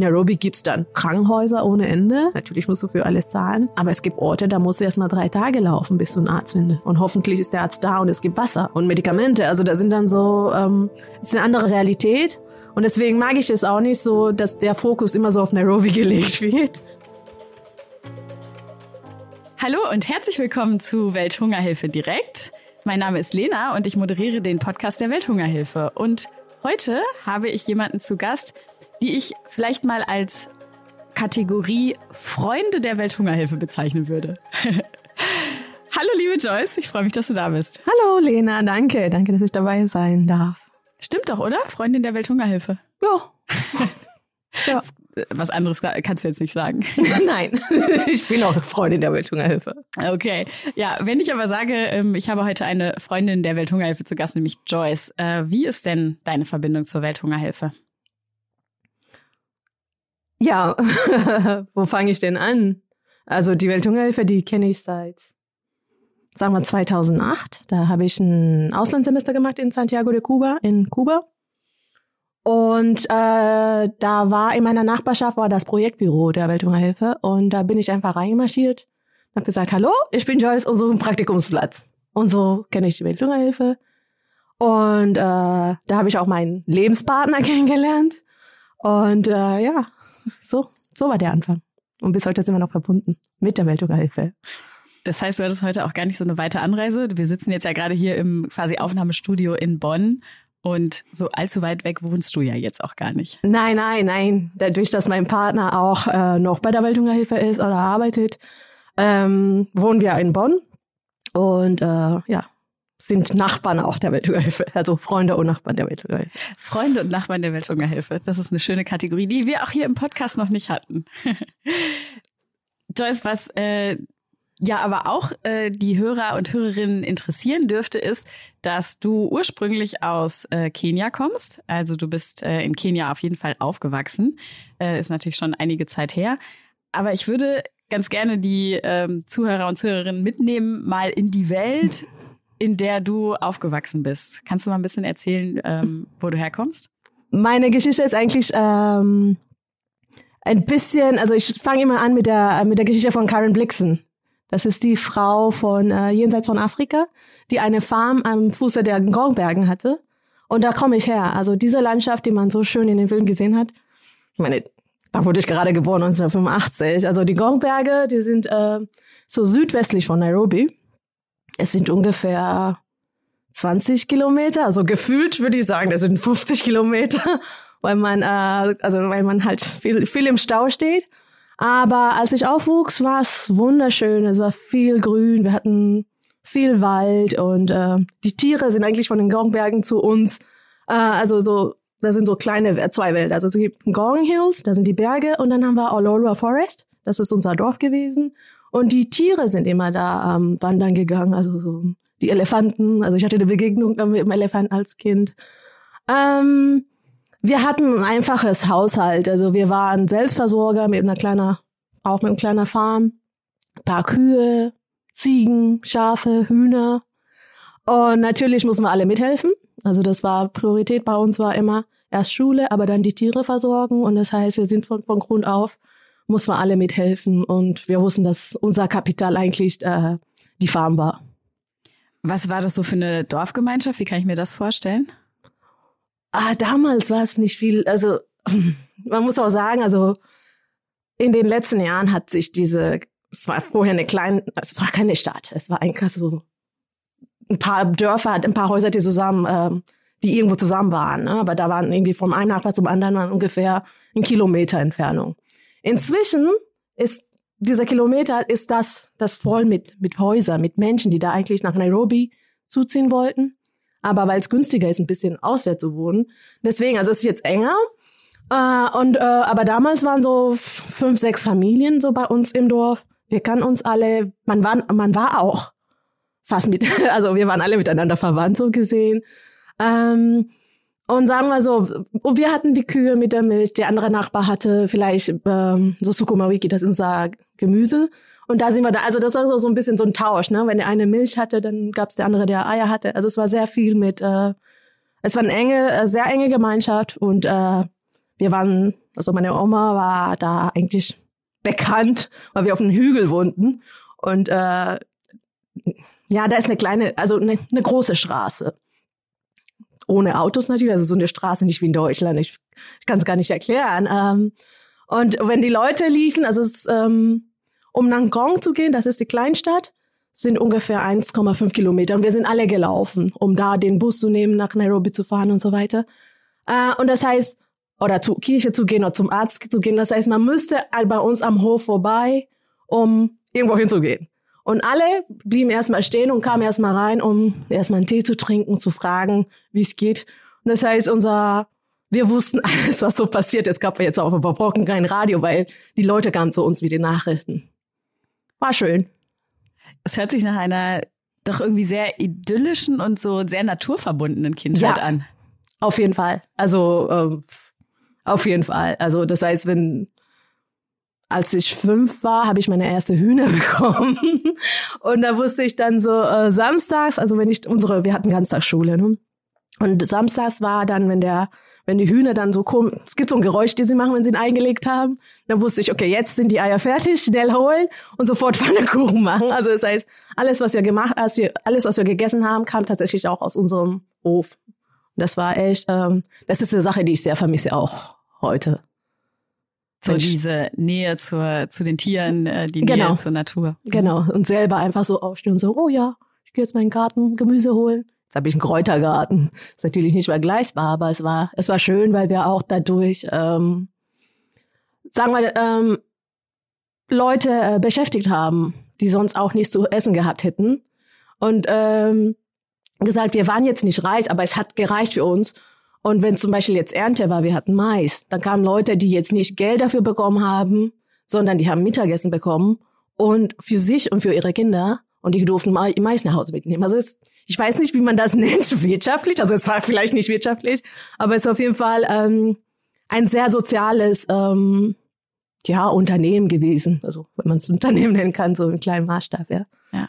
In Nairobi gibt's dann Krankenhäuser ohne Ende. Natürlich musst du für alles zahlen. Aber es gibt Orte, da musst du erst mal drei Tage laufen, bis du einen Arzt findest. Und hoffentlich ist der Arzt da und es gibt Wasser und Medikamente. Also da sind dann so, ähm, ist eine andere Realität. Und deswegen mag ich es auch nicht so, dass der Fokus immer so auf Nairobi gelegt wird. Hallo und herzlich willkommen zu Welthungerhilfe direkt. Mein Name ist Lena und ich moderiere den Podcast der Welthungerhilfe. Und heute habe ich jemanden zu Gast, die ich vielleicht mal als Kategorie Freunde der Welthungerhilfe bezeichnen würde. Hallo liebe Joyce, ich freue mich, dass du da bist. Hallo Lena, danke, danke, dass ich dabei sein darf. Stimmt doch, oder? Freundin der Welthungerhilfe. Ja. ja. Was anderes kannst du jetzt nicht sagen. Nein, ich bin auch Freundin der Welthungerhilfe. Okay, ja, wenn ich aber sage, ähm, ich habe heute eine Freundin der Welthungerhilfe zu Gast, nämlich Joyce. Äh, wie ist denn deine Verbindung zur Welthungerhilfe? Ja, wo fange ich denn an? Also die Welthungerhilfe, die kenne ich seit, sagen wir 2008. Da habe ich ein Auslandssemester gemacht in Santiago de Cuba, in Kuba. Und äh, da war in meiner Nachbarschaft war das Projektbüro der Welthungerhilfe und da bin ich einfach reingemarschiert und habe gesagt, hallo, ich bin Joyce, unser Praktikumsplatz. Und so kenne ich die Welthungerhilfe. Und äh, da habe ich auch meinen Lebenspartner kennengelernt. Und äh, ja, so, so war der Anfang. Und bis heute sind wir noch verbunden mit der Welthungerhilfe. Das heißt, du hattest heute auch gar nicht so eine weite Anreise. Wir sitzen jetzt ja gerade hier im quasi Aufnahmestudio in Bonn und so allzu weit weg wohnst du ja jetzt auch gar nicht. Nein, nein, nein. Dadurch, dass mein Partner auch äh, noch bei der Welthungerhilfe ist oder arbeitet, ähm, wohnen wir in Bonn. Und äh, ja, sind Nachbarn auch der Welthungerhilfe, also Freunde und Nachbarn der Welthungerhilfe. Freunde und Nachbarn der Welthungerhilfe, das ist eine schöne Kategorie, die wir auch hier im Podcast noch nicht hatten. Joyce, was äh, ja aber auch äh, die Hörer und Hörerinnen interessieren dürfte, ist, dass du ursprünglich aus äh, Kenia kommst. Also du bist äh, in Kenia auf jeden Fall aufgewachsen. Äh, ist natürlich schon einige Zeit her. Aber ich würde ganz gerne die ähm, Zuhörer und Zuhörerinnen mitnehmen, mal in die Welt, in der du aufgewachsen bist. Kannst du mal ein bisschen erzählen, ähm, wo du herkommst? Meine Geschichte ist eigentlich ähm, ein bisschen, also ich fange immer an mit der mit der Geschichte von Karen Blixen. Das ist die Frau von äh, jenseits von Afrika, die eine Farm am Fuße der Ngongbergen hatte. Und da komme ich her. Also diese Landschaft, die man so schön in den Filmen gesehen hat. Ich meine, da wurde ich gerade geboren, 1985. Also die Ngongberge, die sind äh, so südwestlich von Nairobi. Es sind ungefähr 20 Kilometer, also gefühlt würde ich sagen, das sind 50 Kilometer, weil man, äh, also weil man halt viel, viel im Stau steht. Aber als ich aufwuchs, war es wunderschön. Es war viel Grün. Wir hatten viel Wald und äh, die Tiere sind eigentlich von den Gongbergen zu uns. Äh, also so, da sind so kleine zwei Wälder. Also es gibt Gong Hills, da sind die Berge und dann haben wir Olorua Forest. Das ist unser Dorf gewesen. Und die Tiere sind immer da ähm, wandern gegangen. Also so die Elefanten. Also ich hatte eine Begegnung mit dem Elefant als Kind. Ähm, wir hatten ein einfaches Haushalt. Also wir waren Selbstversorger mit einer kleinen, auch mit einer kleinen Farm. Ein paar Kühe, Ziegen, Schafe, Hühner. Und natürlich mussten wir alle mithelfen. Also das war Priorität bei uns war immer erst Schule, aber dann die Tiere versorgen. Und das heißt, wir sind von, von Grund auf, mussten wir alle mithelfen. Und wir wussten, dass unser Kapital eigentlich äh, die Farm war. Was war das so für eine Dorfgemeinschaft? Wie kann ich mir das vorstellen? Ah, damals war es nicht viel. Also man muss auch sagen, also in den letzten Jahren hat sich diese, es war vorher eine kleine, es war keine Stadt, es war eigentlich so ein paar Dörfer, ein paar Häuser, die zusammen, ähm, die irgendwo zusammen waren. Ne? Aber da waren irgendwie vom einen Nachbar zum anderen waren ungefähr ein Kilometer Entfernung. Inzwischen ist dieser Kilometer ist das, das voll mit, mit Häusern, mit Menschen, die da eigentlich nach Nairobi zuziehen wollten aber weil es günstiger ist, ein bisschen auswärts zu wohnen. Deswegen, also es ist jetzt enger. Äh, und äh, aber damals waren so fünf, sechs Familien so bei uns im Dorf. Wir kannten uns alle. Man war, man war auch fast mit, also wir waren alle miteinander verwandt so gesehen. Ähm, und sagen wir so, wir hatten die Kühe mit der Milch, der andere Nachbar hatte vielleicht ähm, so Sukumawiki, das ist unser Gemüse. Und da sind wir da, also das war so, ein bisschen so ein Tausch, ne? Wenn der eine Milch hatte, dann gab's der andere, der Eier hatte. Also es war sehr viel mit, äh, es war eine enge, äh, sehr enge Gemeinschaft und äh, wir waren, also meine Oma war da eigentlich bekannt, weil wir auf einem Hügel wohnten. Und äh, ja, da ist eine kleine, also eine, eine große Straße. Ohne Autos natürlich, also so eine Straße nicht wie in Deutschland. Ich, ich kann es gar nicht erklären. Ähm, und wenn die Leute liefen, also es, ähm, um nach Gong zu gehen, das ist die Kleinstadt, sind ungefähr 1,5 Kilometer. Und wir sind alle gelaufen, um da den Bus zu nehmen, nach Nairobi zu fahren und so weiter. Äh, und das heißt, oder zur Kirche zu gehen oder zum Arzt zu gehen. Das heißt, man müsste bei uns am Hof vorbei, um irgendwo hinzugehen. Und alle blieben erstmal stehen und kamen erstmal rein, um erstmal einen Tee zu trinken, zu fragen, wie es geht. Und das heißt, unser, wir wussten alles, was so passiert. Es gab jetzt auch über Brocken kein Radio, weil die Leute kamen zu uns wie die Nachrichten. War schön. Es hört sich nach einer doch irgendwie sehr idyllischen und so sehr naturverbundenen Kindheit ja, an. Auf jeden Fall. Also ähm, auf jeden Fall. Also das heißt, wenn als ich fünf war, habe ich meine erste Hühner bekommen. Und da wusste ich dann so äh, samstags, also wenn ich unsere, wir hatten Ganztagsschule, ne? Und samstags war dann, wenn der, wenn die Hühner dann so kommen, es gibt so ein Geräusch, die sie machen, wenn sie ihn eingelegt haben, dann wusste ich, okay, jetzt sind die Eier fertig, schnell holen und sofort Pfannekuchen machen. Also das heißt, alles, was wir gemacht, alles, was wir gegessen haben, kam tatsächlich auch aus unserem Hof. Das war echt, ähm, das ist eine Sache, die ich sehr vermisse auch heute. So diese Nähe zur, zu den Tieren, äh, die genau, Nähe zur Natur. Mhm. Genau. Und selber einfach so aufstehen und so, oh ja, ich gehe jetzt meinen Garten Gemüse holen. Jetzt habe ich einen Kräutergarten. Ist natürlich nicht vergleichbar, aber es war, es war schön, weil wir auch dadurch, ähm, sagen wir, ähm, Leute äh, beschäftigt haben, die sonst auch nichts zu essen gehabt hätten. Und ähm, gesagt, wir waren jetzt nicht reich, aber es hat gereicht für uns. Und wenn zum Beispiel jetzt Ernte war, wir hatten Mais, dann kamen Leute, die jetzt nicht Geld dafür bekommen haben, sondern die haben Mittagessen bekommen und für sich und für ihre Kinder und die durften Mais nach Hause mitnehmen. Also es, ich weiß nicht, wie man das nennt, wirtschaftlich. Also es war vielleicht nicht wirtschaftlich, aber es ist auf jeden Fall ähm, ein sehr soziales ähm, ja, Unternehmen gewesen. Also wenn man es Unternehmen nennen kann, so im kleinen Maßstab, ja. Ja.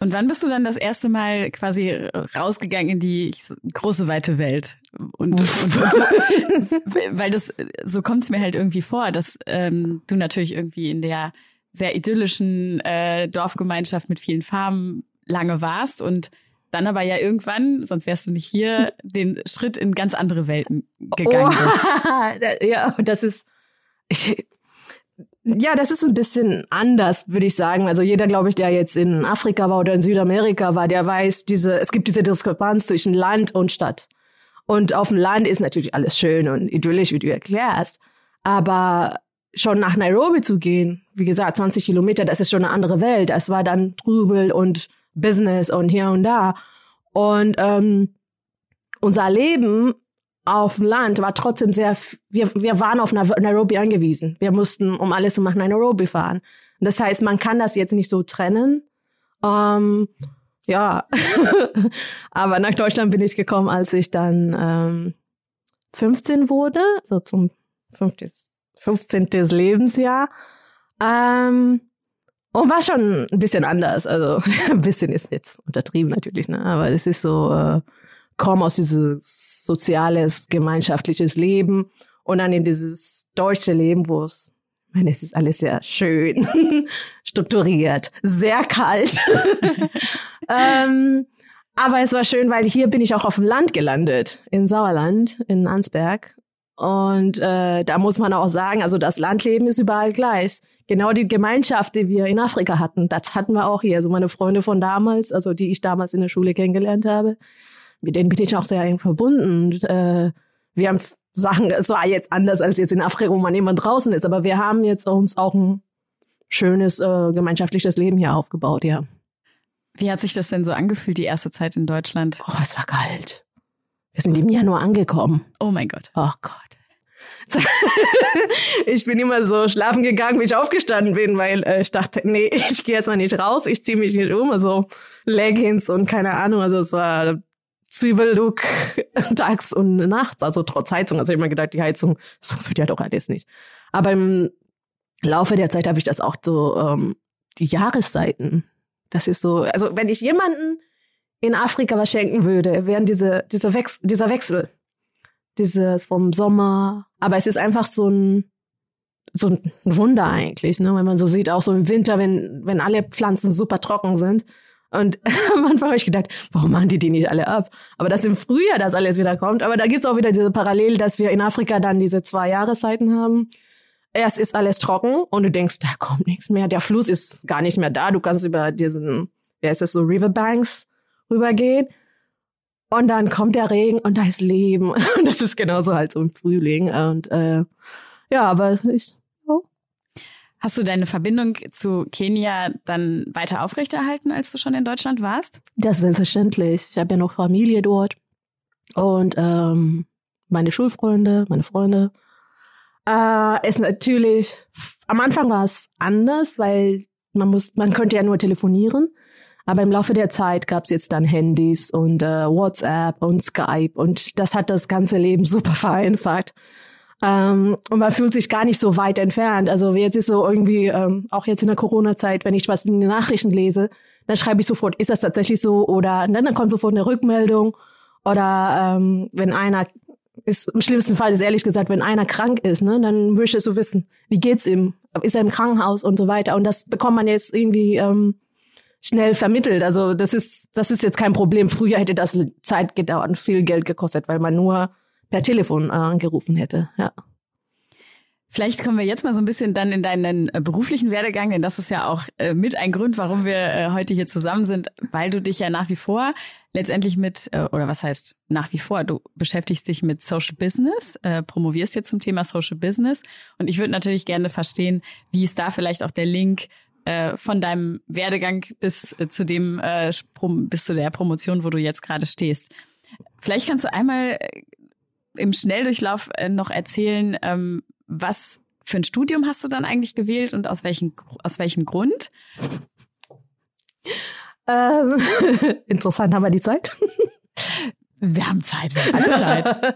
Und wann bist du dann das erste Mal quasi rausgegangen in die große weite Welt? Und, und, und weil das so kommt es mir halt irgendwie vor, dass ähm, du natürlich irgendwie in der sehr idyllischen äh, Dorfgemeinschaft mit vielen Farmen lange warst und dann aber ja irgendwann, sonst wärst du nicht hier, den Schritt in ganz andere Welten gegangen oh, bist. ja, das ist ich, ja, das ist ein bisschen anders, würde ich sagen. Also jeder, glaube ich, der jetzt in Afrika war oder in Südamerika war, der weiß, diese, es gibt diese Diskrepanz zwischen Land und Stadt. Und auf dem Land ist natürlich alles schön und idyllisch, wie du erklärst. Aber schon nach Nairobi zu gehen, wie gesagt, 20 Kilometer, das ist schon eine andere Welt. Es war dann Trubel und Business und hier und da. Und ähm, unser Leben auf dem Land war trotzdem sehr, wir, wir waren auf Nairobi angewiesen. Wir mussten um alles zu machen Nairobi fahren. Das heißt, man kann das jetzt nicht so trennen. Ähm, ja, aber nach Deutschland bin ich gekommen, als ich dann ähm, 15 wurde, so zum 15. 15. Lebensjahr. Ähm, und war schon ein bisschen anders. Also ein bisschen ist jetzt untertrieben natürlich, ne? aber es ist so, äh, komme aus dieses soziales, gemeinschaftliches Leben und dann in dieses deutsche Leben, wo es, ich meine, es ist alles sehr schön, strukturiert, sehr kalt. ähm, aber es war schön, weil hier bin ich auch auf dem Land gelandet, in Sauerland, in Ansberg. Und äh, da muss man auch sagen, also das Landleben ist überall gleich. Genau die Gemeinschaft, die wir in Afrika hatten, das hatten wir auch hier. Also meine Freunde von damals, also die ich damals in der Schule kennengelernt habe, mit denen bin ich auch sehr eng verbunden. Und, äh, wir haben Sachen, es war jetzt anders als jetzt in Afrika, wo man immer draußen ist, aber wir haben jetzt uns auch ein schönes äh, gemeinschaftliches Leben hier aufgebaut, ja. Wie hat sich das denn so angefühlt, die erste Zeit in Deutschland? Oh, es war kalt. Wir sind im Januar angekommen. Oh mein Gott. Oh Gott. ich bin immer so schlafen gegangen, wie ich aufgestanden bin, weil äh, ich dachte, nee, ich gehe jetzt mal nicht raus, ich ziehe mich nicht um, also Leggings und keine Ahnung, also es war Zwiebellook tags und nachts, also trotz Heizung. Also ich habe mir gedacht, die Heizung, das funktioniert ja doch alles nicht. Aber im Laufe der Zeit habe ich das auch so, ähm, die Jahreszeiten. Das ist so, also wenn ich jemanden in Afrika was schenken würde, wären diese, diese Wechsel, dieser Wechsel. dieses vom Sommer. Aber es ist einfach so ein, so ein Wunder eigentlich, ne? Wenn man so sieht, auch so im Winter, wenn, wenn alle Pflanzen super trocken sind. Und am Anfang habe ich gedacht, warum machen die die nicht alle ab? Aber das im Frühjahr das alles wieder kommt. Aber da gibt's auch wieder diese Parallel, dass wir in Afrika dann diese zwei Jahreszeiten haben. Erst ist alles trocken und du denkst, da kommt nichts mehr. Der Fluss ist gar nicht mehr da. Du kannst über diesen, wer ist das so, Riverbanks rübergehen. Und dann kommt der Regen und da ist Leben. Und das ist genauso halt so ein Frühling. Und äh, ja, aber ich. Hast du deine Verbindung zu Kenia dann weiter aufrechterhalten, als du schon in Deutschland warst? Das ist selbstverständlich. Ich habe ja noch Familie dort. Und ähm, meine Schulfreunde, meine Freunde. Äh, ist natürlich, am Anfang war es anders, weil man muss, man könnte ja nur telefonieren. Aber im Laufe der Zeit gab es jetzt dann Handys und äh, WhatsApp und Skype und das hat das ganze Leben super vereinfacht. Ähm, und man fühlt sich gar nicht so weit entfernt. Also jetzt ist so irgendwie, ähm, auch jetzt in der Corona-Zeit, wenn ich was in den Nachrichten lese, dann schreibe ich sofort, ist das tatsächlich so? Oder ne, dann kommt sofort eine Rückmeldung. Oder ähm, wenn einer ist, im schlimmsten Fall ist ehrlich gesagt, wenn einer krank ist, ne, dann möchtest du wissen, wie geht's ihm? Ist er im Krankenhaus und so weiter? Und das bekommt man jetzt irgendwie ähm, schnell vermittelt. Also das ist, das ist jetzt kein Problem. Früher hätte das Zeit gedauert und viel Geld gekostet, weil man nur per Telefon äh, angerufen hätte. Ja. Vielleicht kommen wir jetzt mal so ein bisschen dann in deinen äh, beruflichen Werdegang, denn das ist ja auch äh, mit ein Grund, warum wir heute hier zusammen sind, weil du dich ja nach wie vor letztendlich mit, oder was heißt nach wie vor, du beschäftigst dich mit Social Business, promovierst jetzt zum Thema Social Business und ich würde natürlich gerne verstehen, wie ist da vielleicht auch der Link von deinem Werdegang bis zu dem bis zu der Promotion, wo du jetzt gerade stehst. Vielleicht kannst du einmal im Schnelldurchlauf äh, noch erzählen, ähm, was für ein Studium hast du dann eigentlich gewählt und aus welchem aus welchem Grund? Ähm, interessant, haben wir die Zeit? Wir haben Zeit, wir haben Zeit.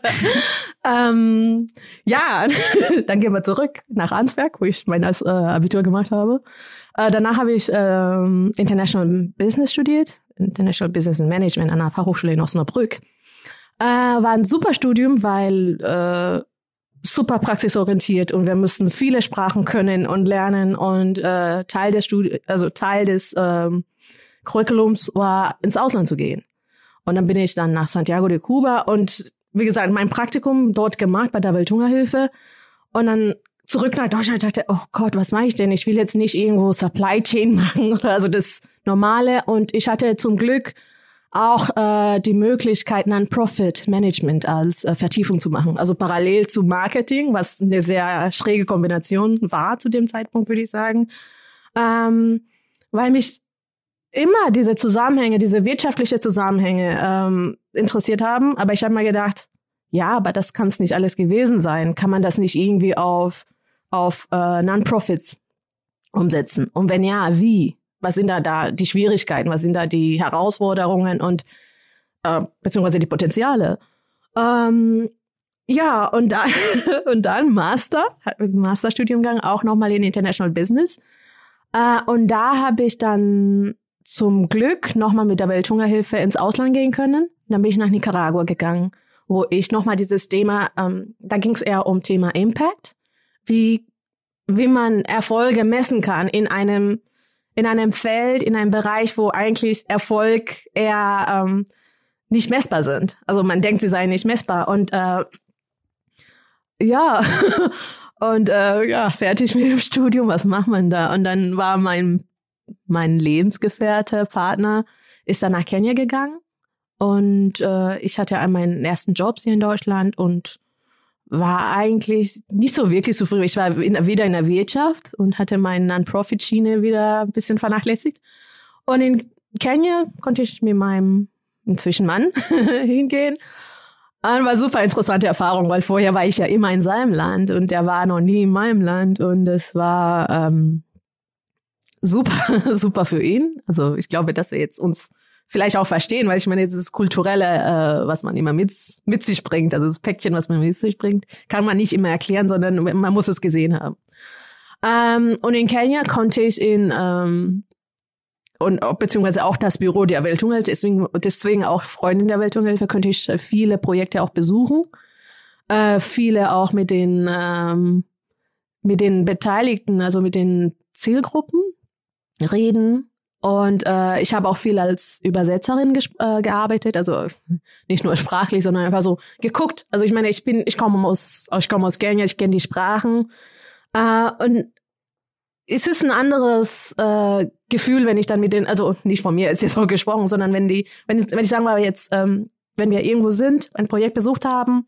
ähm, ja, dann gehen wir zurück nach Arnsberg, wo ich mein äh, Abitur gemacht habe. Äh, danach habe ich ähm, International Business studiert, International Business and Management an der Fachhochschule in Osnabrück. Äh, war ein super Studium, weil äh, super praxisorientiert und wir mussten viele Sprachen können und lernen und äh, Teil des Studi also Teil des ähm, Curriculums war ins Ausland zu gehen. Und dann bin ich dann nach Santiago de Cuba und wie gesagt, mein Praktikum dort gemacht bei der Welthungerhilfe. Und dann zurück nach Deutschland dachte, oh Gott, was mache ich denn? Ich will jetzt nicht irgendwo Supply Chain machen oder also das Normale. Und ich hatte zum Glück auch äh, die Möglichkeit, Non-Profit Management als äh, Vertiefung zu machen. Also parallel zu Marketing, was eine sehr schräge Kombination war zu dem Zeitpunkt, würde ich sagen. Ähm, weil mich immer diese Zusammenhänge, diese wirtschaftliche Zusammenhänge ähm, interessiert haben. Aber ich habe mal gedacht, ja, aber das kann es nicht alles gewesen sein. Kann man das nicht irgendwie auf, auf äh, Non-Profits umsetzen? Und wenn ja, wie? Was sind da da die Schwierigkeiten? Was sind da die Herausforderungen und äh, beziehungsweise die Potenziale? Ähm, ja, und dann, und dann Master, Masterstudiumgang auch nochmal in International Business. Äh, und da habe ich dann zum Glück nochmal mit der Welthungerhilfe ins Ausland gehen können. Dann bin ich nach Nicaragua gegangen, wo ich nochmal dieses Thema, ähm, da ging es eher um Thema Impact, wie, wie man Erfolge messen kann in einem, in einem Feld, in einem Bereich, wo eigentlich Erfolg eher ähm, nicht messbar sind. Also man denkt, sie seien nicht messbar. Und äh, ja, und äh, ja, fertig mit dem Studium, was macht man da? Und dann war mein mein Lebensgefährte, Partner, ist dann nach Kenia gegangen. Und äh, ich hatte meinen ersten Job hier in Deutschland und war eigentlich nicht so wirklich zufrieden. Ich war in, wieder in der Wirtschaft und hatte meine Non-Profit-Schiene wieder ein bisschen vernachlässigt. Und in Kenia konnte ich mit meinem inzwischen Mann hingehen. Und war super interessante Erfahrung, weil vorher war ich ja immer in seinem Land und der war noch nie in meinem Land und es war ähm, super, super für ihn. Also ich glaube, dass wir jetzt uns vielleicht auch verstehen, weil ich meine, dieses kulturelle, äh, was man immer mit, mit sich bringt, also das Päckchen, was man mit sich bringt, kann man nicht immer erklären, sondern man muss es gesehen haben. Ähm, und in Kenia konnte ich in ähm, und beziehungsweise auch das Büro der Welthungerhilfe, deswegen, deswegen auch Freundin der Welthungerhilfe, könnte ich viele Projekte auch besuchen. äh, viele auch mit den ähm, mit den Beteiligten, also mit den Zielgruppen reden. Und äh, ich habe auch viel als Übersetzerin äh, gearbeitet, also nicht nur sprachlich, sondern einfach so geguckt. Also ich meine, ich bin, ich komme aus, ich komme aus Kenia, ich kenne die Sprachen. Äh, und es ist ein anderes äh, Gefühl, wenn ich dann mit den, also nicht von mir ist jetzt so gesprochen, sondern wenn die, wenn ich, wenn ich sagen wir jetzt, ähm, wenn wir irgendwo sind, ein Projekt besucht haben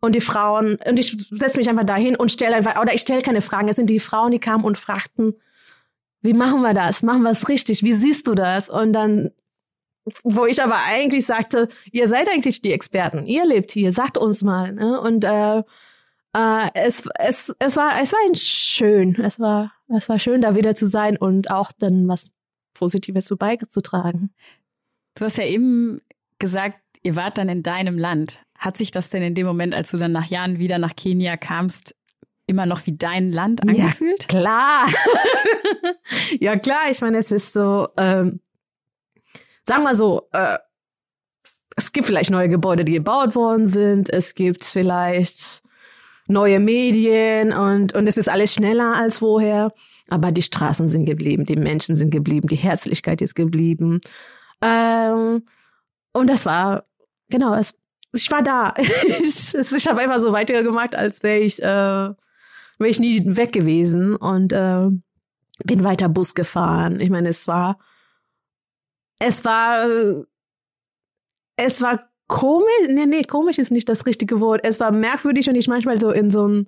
und die Frauen, und ich setze mich einfach dahin und stelle einfach, oder ich stelle keine Fragen, es sind die Frauen, die kamen und fragten, wie machen wir das? Machen wir es richtig? Wie siehst du das? Und dann, wo ich aber eigentlich sagte, ihr seid eigentlich die Experten, ihr lebt hier, sagt uns mal. Ne? Und äh, äh, es, es, es war, es war ein schön, es war, es war schön, da wieder zu sein und auch dann was Positives zu beizutragen. Du hast ja eben gesagt, ihr wart dann in deinem Land. Hat sich das denn in dem Moment, als du dann nach Jahren wieder nach Kenia kamst, immer noch wie dein Land angefühlt? Ja, klar. ja, klar. Ich meine, es ist so, ähm, sagen wir so, äh, es gibt vielleicht neue Gebäude, die gebaut worden sind. Es gibt vielleicht neue Medien und, und es ist alles schneller als vorher. Aber die Straßen sind geblieben, die Menschen sind geblieben, die Herzlichkeit ist geblieben. Ähm, und das war, genau, es, ich war da. ich ich habe einfach so weitergemacht, als wäre ich äh, wäre ich nie weg gewesen und äh, bin weiter Bus gefahren. Ich meine, es war, es war, es war komisch, nee, nee, komisch ist nicht das richtige Wort. Es war merkwürdig und ich manchmal so in so einem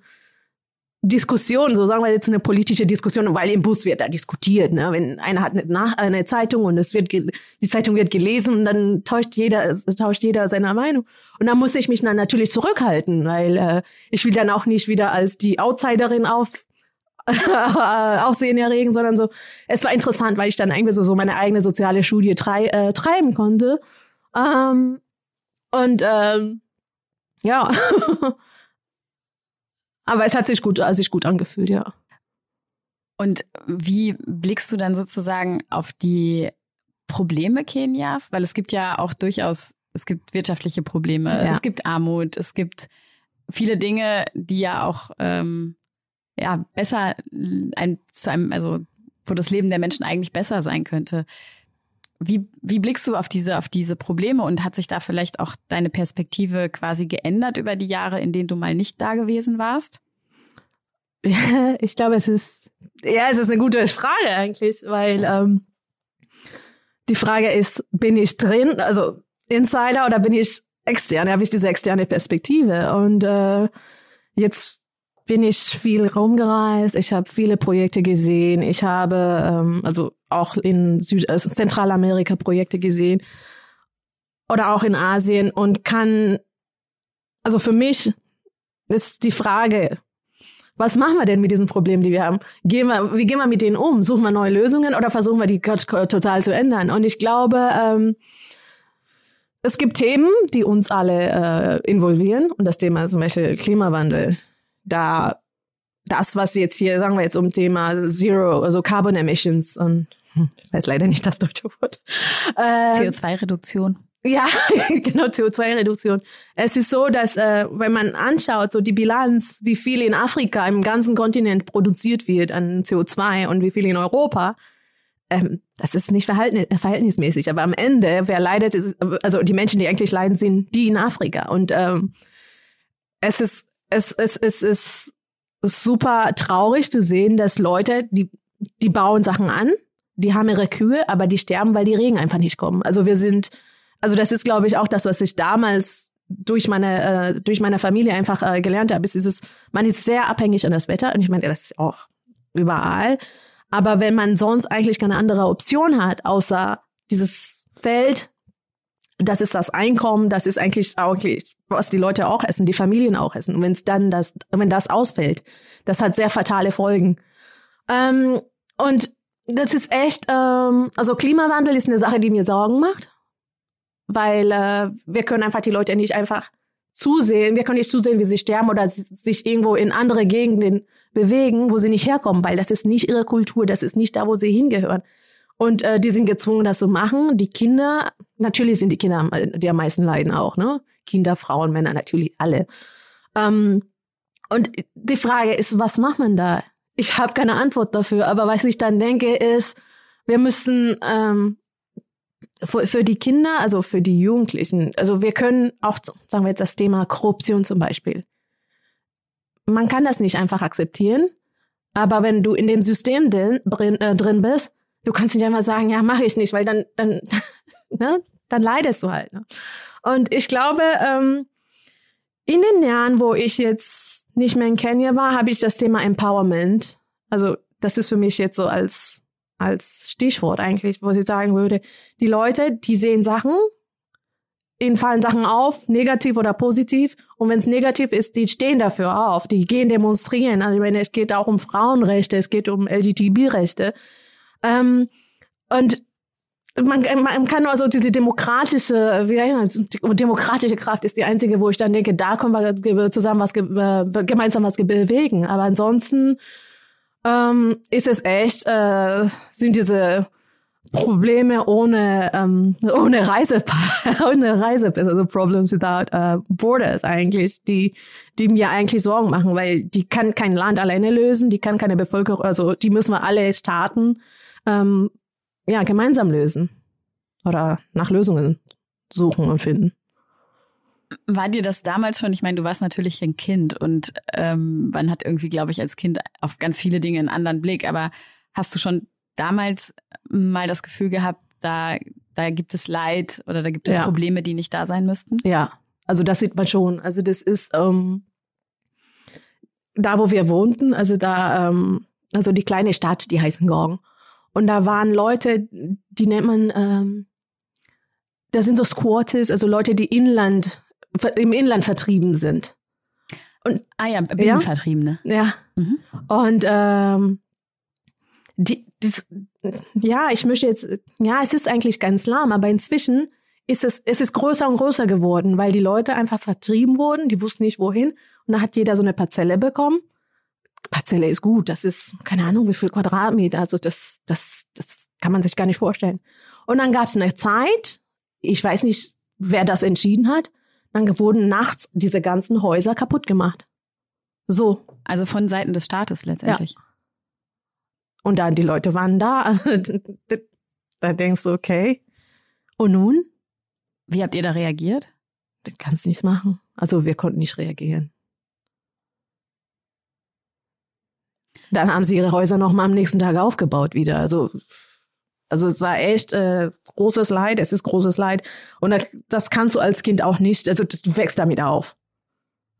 Diskussion, so sagen wir jetzt eine politische Diskussion, weil im Bus wird da diskutiert, ne? Wenn einer hat eine, eine Zeitung und es wird die Zeitung wird gelesen und dann tauscht jeder tauscht jeder seine Meinung und dann muss ich mich dann natürlich zurückhalten, weil äh, ich will dann auch nicht wieder als die Outsiderin auf Aufsehen erregen, sondern so es war interessant, weil ich dann irgendwie so so meine eigene soziale Studie trei äh, treiben konnte. Ähm, und ähm, ja. Aber es hat sich gut, also sich gut angefühlt, ja. Und wie blickst du dann sozusagen auf die Probleme Kenias? Weil es gibt ja auch durchaus, es gibt wirtschaftliche Probleme, ja. es gibt Armut, es gibt viele Dinge, die ja auch ähm, ja besser ein zu einem, also wo das Leben der Menschen eigentlich besser sein könnte. Wie, wie blickst du auf diese, auf diese Probleme und hat sich da vielleicht auch deine Perspektive quasi geändert über die Jahre, in denen du mal nicht da gewesen warst? ich glaube, es ist, ja, es ist eine gute Frage eigentlich, weil ähm, die Frage ist, bin ich drin, also Insider oder bin ich extern? Habe ich diese externe Perspektive? Und äh, jetzt bin ich viel rumgereist, ich habe viele Projekte gesehen, ich habe ähm, also auch in Süd äh, Zentralamerika Projekte gesehen oder auch in Asien und kann, also für mich ist die Frage, was machen wir denn mit diesen Problemen, die wir haben? Gehen wir, wie gehen wir mit denen um? Suchen wir neue Lösungen oder versuchen wir die total zu ändern? Und ich glaube, ähm, es gibt Themen, die uns alle äh, involvieren und das Thema zum Beispiel Klimawandel. Da das, was jetzt hier, sagen wir jetzt um Thema Zero, also Carbon Emissions und hm, ich weiß leider nicht das deutsche Wort. Äh, CO2-Reduktion. Ja, genau, CO2-Reduktion. Es ist so, dass äh, wenn man anschaut, so die Bilanz, wie viel in Afrika im ganzen Kontinent produziert wird an CO2 und wie viel in Europa, ähm, das ist nicht verhältnis verhältnismäßig. Aber am Ende, wer leidet, ist, also die Menschen, die eigentlich leiden, sind die in Afrika. Und ähm, es ist es, es, es ist super traurig zu sehen, dass Leute, die, die bauen Sachen an, die haben ihre Kühe, aber die sterben, weil die Regen einfach nicht kommen. Also wir sind, also das ist, glaube ich, auch das, was ich damals durch meine äh, durch meine Familie einfach äh, gelernt habe, ist dieses, man ist sehr abhängig an das Wetter und ich meine, das ist auch überall. Aber wenn man sonst eigentlich keine andere Option hat, außer dieses Feld, das ist das Einkommen, das ist eigentlich auch was die Leute auch essen, die Familien auch essen. Und wenn es dann das, wenn das ausfällt, das hat sehr fatale Folgen. Ähm, und das ist echt, ähm, also Klimawandel ist eine Sache, die mir Sorgen macht weil äh, wir können einfach die Leute nicht einfach zusehen, wir können nicht zusehen, wie sie sterben oder sich irgendwo in andere Gegenden bewegen, wo sie nicht herkommen, weil das ist nicht ihre Kultur, das ist nicht da, wo sie hingehören. Und äh, die sind gezwungen, das zu machen. Die Kinder, natürlich sind die Kinder, die am meisten leiden auch, ne? Kinder, Frauen, Männer, natürlich alle. Ähm, und die Frage ist, was macht man da? Ich habe keine Antwort dafür, aber was ich dann denke ist, wir müssen ähm, für, für die Kinder, also für die Jugendlichen, also wir können auch, sagen wir jetzt das Thema Korruption zum Beispiel. Man kann das nicht einfach akzeptieren, aber wenn du in dem System drin, äh, drin bist, du kannst nicht einfach sagen, ja, mache ich nicht, weil dann, dann, ne, dann leidest du halt. Ne? Und ich glaube, ähm, in den Jahren, wo ich jetzt nicht mehr in Kenia war, habe ich das Thema Empowerment. Also das ist für mich jetzt so als als Stichwort eigentlich, wo ich sagen würde, die Leute, die sehen Sachen, ihnen fallen Sachen auf, negativ oder positiv. Und wenn es negativ ist, die stehen dafür auf, die gehen demonstrieren. Also ich meine, es geht auch um Frauenrechte, es geht um LGTB-Rechte. Ähm, und man, man kann also diese demokratische, die demokratische Kraft ist die einzige, wo ich dann denke, da können wir zusammen was äh, gemeinsam was bewegen. Aber ansonsten ähm, ist es echt, äh, sind diese Probleme ohne ähm, ohne Reise ohne Reise also Problems without uh, borders eigentlich die die mir eigentlich Sorgen machen weil die kann kein Land alleine lösen die kann keine Bevölkerung also die müssen wir alle Staaten ähm, ja gemeinsam lösen oder nach Lösungen suchen und finden war dir das damals schon? Ich meine, du warst natürlich ein Kind und ähm, man hat irgendwie, glaube ich, als Kind auf ganz viele Dinge einen anderen Blick. Aber hast du schon damals mal das Gefühl gehabt, da, da gibt es Leid oder da gibt es ja. Probleme, die nicht da sein müssten? Ja, also das sieht man schon. Also das ist ähm, da, wo wir wohnten, also da, ähm, also die kleine Stadt, die heißt Gorg. Und da waren Leute, die nennt man, ähm, das sind so Squatters, also Leute, die inland im Inland vertrieben sind. Und, ah ja, Binnenvertriebene. Ja. ja. Mhm. Und ähm, die, das, ja, ich möchte jetzt, ja, es ist eigentlich ganz lahm, aber inzwischen ist es, es ist größer und größer geworden, weil die Leute einfach vertrieben wurden, die wussten nicht wohin. Und da hat jeder so eine Parzelle bekommen. Parzelle ist gut, das ist, keine Ahnung, wie viel Quadratmeter, also das, das, das kann man sich gar nicht vorstellen. Und dann gab es eine Zeit, ich weiß nicht, wer das entschieden hat, dann wurden nachts diese ganzen Häuser kaputt gemacht. So. Also von Seiten des Staates letztendlich. Ja. Und dann die Leute waren da. da denkst du, okay. Und nun? Wie habt ihr da reagiert? Du kannst nichts machen. Also wir konnten nicht reagieren. Dann haben sie ihre Häuser noch mal am nächsten Tag aufgebaut wieder. Also also es war echt äh, großes Leid, es ist großes Leid. Und das kannst du als Kind auch nicht, also du wächst damit auf.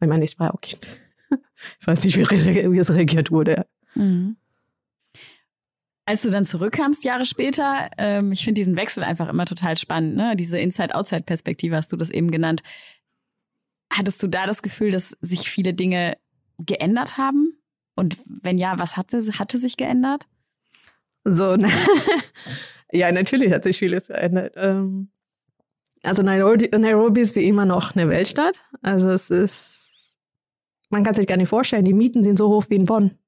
Ich meine, ich war Kind. Ich weiß nicht, wie, wie es reagiert wurde. Mhm. Als du dann zurückkamst, Jahre später, ähm, ich finde diesen Wechsel einfach immer total spannend, ne? Diese Inside-Outside-Perspektive hast du das eben genannt. Hattest du da das Gefühl, dass sich viele Dinge geändert haben? Und wenn ja, was hatte, hatte sich geändert? So, ne? ja, natürlich hat sich vieles verändert. Ähm, also Nairobi, Nairobi ist wie immer noch eine Weltstadt. Also es ist, man kann sich gar nicht vorstellen, die Mieten sind so hoch wie in Bonn.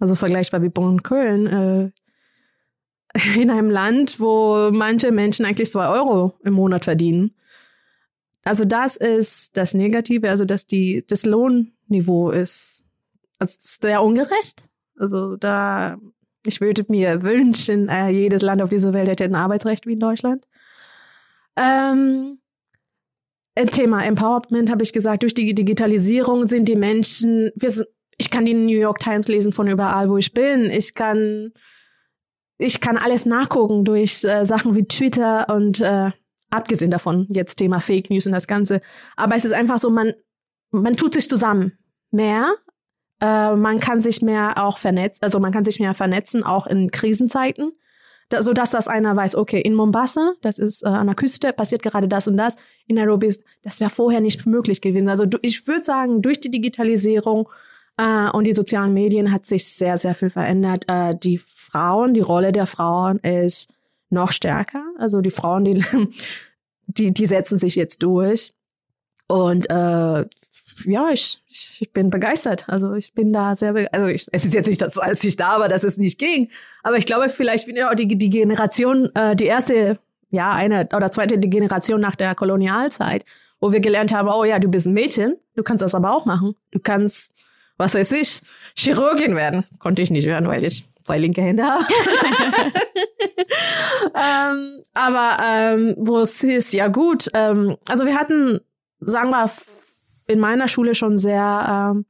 Also vergleichbar wie Bonn und Köln. Äh, in einem Land, wo manche Menschen eigentlich zwei Euro im Monat verdienen. Also das ist das Negative, also dass die, das Lohnniveau ist, also ist sehr ungerecht. Also da ich würde mir wünschen, äh, jedes Land auf dieser Welt hätte ein Arbeitsrecht wie in Deutschland. Ähm, Thema Empowerment habe ich gesagt, durch die Digitalisierung sind die Menschen, wir, ich kann die New York Times lesen von überall, wo ich bin. Ich kann, ich kann alles nachgucken durch äh, Sachen wie Twitter und äh, abgesehen davon jetzt Thema Fake News und das Ganze. Aber es ist einfach so, man, man tut sich zusammen mehr äh, man kann sich mehr auch vernetzen, also man kann sich mehr vernetzen, auch in Krisenzeiten, da, so dass das einer weiß, okay, in Mombasa, das ist äh, an der Küste, passiert gerade das und das. In Nairobi das wäre vorher nicht möglich gewesen. Also du, ich würde sagen, durch die Digitalisierung äh, und die sozialen Medien hat sich sehr, sehr viel verändert. Äh, die Frauen, die Rolle der Frauen ist noch stärker. Also die Frauen, die, die, die setzen sich jetzt durch. Und äh, ja, ich, ich bin begeistert. Also ich bin da sehr, also ich, es ist jetzt nicht das, als ich da war, dass es nicht ging. Aber ich glaube, vielleicht bin ich auch die, die Generation, äh, die erste, ja, eine oder zweite Generation nach der Kolonialzeit, wo wir gelernt haben, oh ja, du bist ein Mädchen, du kannst das aber auch machen. Du kannst, was weiß ich, Chirurgin werden. Konnte ich nicht werden, weil ich zwei linke Hände habe. ähm, aber ähm, wo es hieß, ja gut, ähm, also wir hatten, sagen wir, in meiner Schule schon sehr, ähm,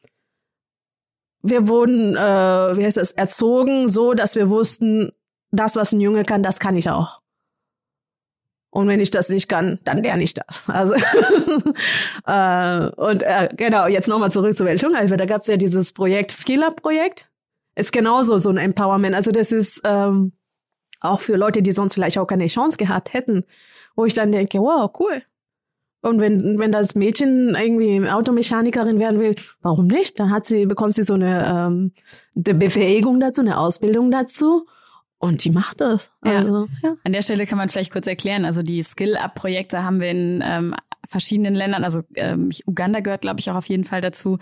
wir wurden, äh, wie heißt das, erzogen, so dass wir wussten, das, was ein Junge kann, das kann ich auch. Und wenn ich das nicht kann, dann lerne ich das. Also äh, und äh, genau, jetzt nochmal zurück zur Welthungerhilfe. Da gab es ja dieses Projekt Skill Up Projekt. Ist genauso so ein Empowerment. Also das ist ähm, auch für Leute, die sonst vielleicht auch keine Chance gehabt hätten, wo ich dann denke, wow, cool. Und wenn, wenn das Mädchen irgendwie Automechanikerin werden will, warum nicht? Dann hat sie, bekommt sie so eine, ähm, eine Befähigung dazu, eine Ausbildung dazu. Und die macht das. Also, ja. ja. An der Stelle kann man vielleicht kurz erklären, also die Skill-Up-Projekte haben wir in ähm, verschiedenen Ländern, also ähm, Uganda gehört, glaube ich, auch auf jeden Fall dazu.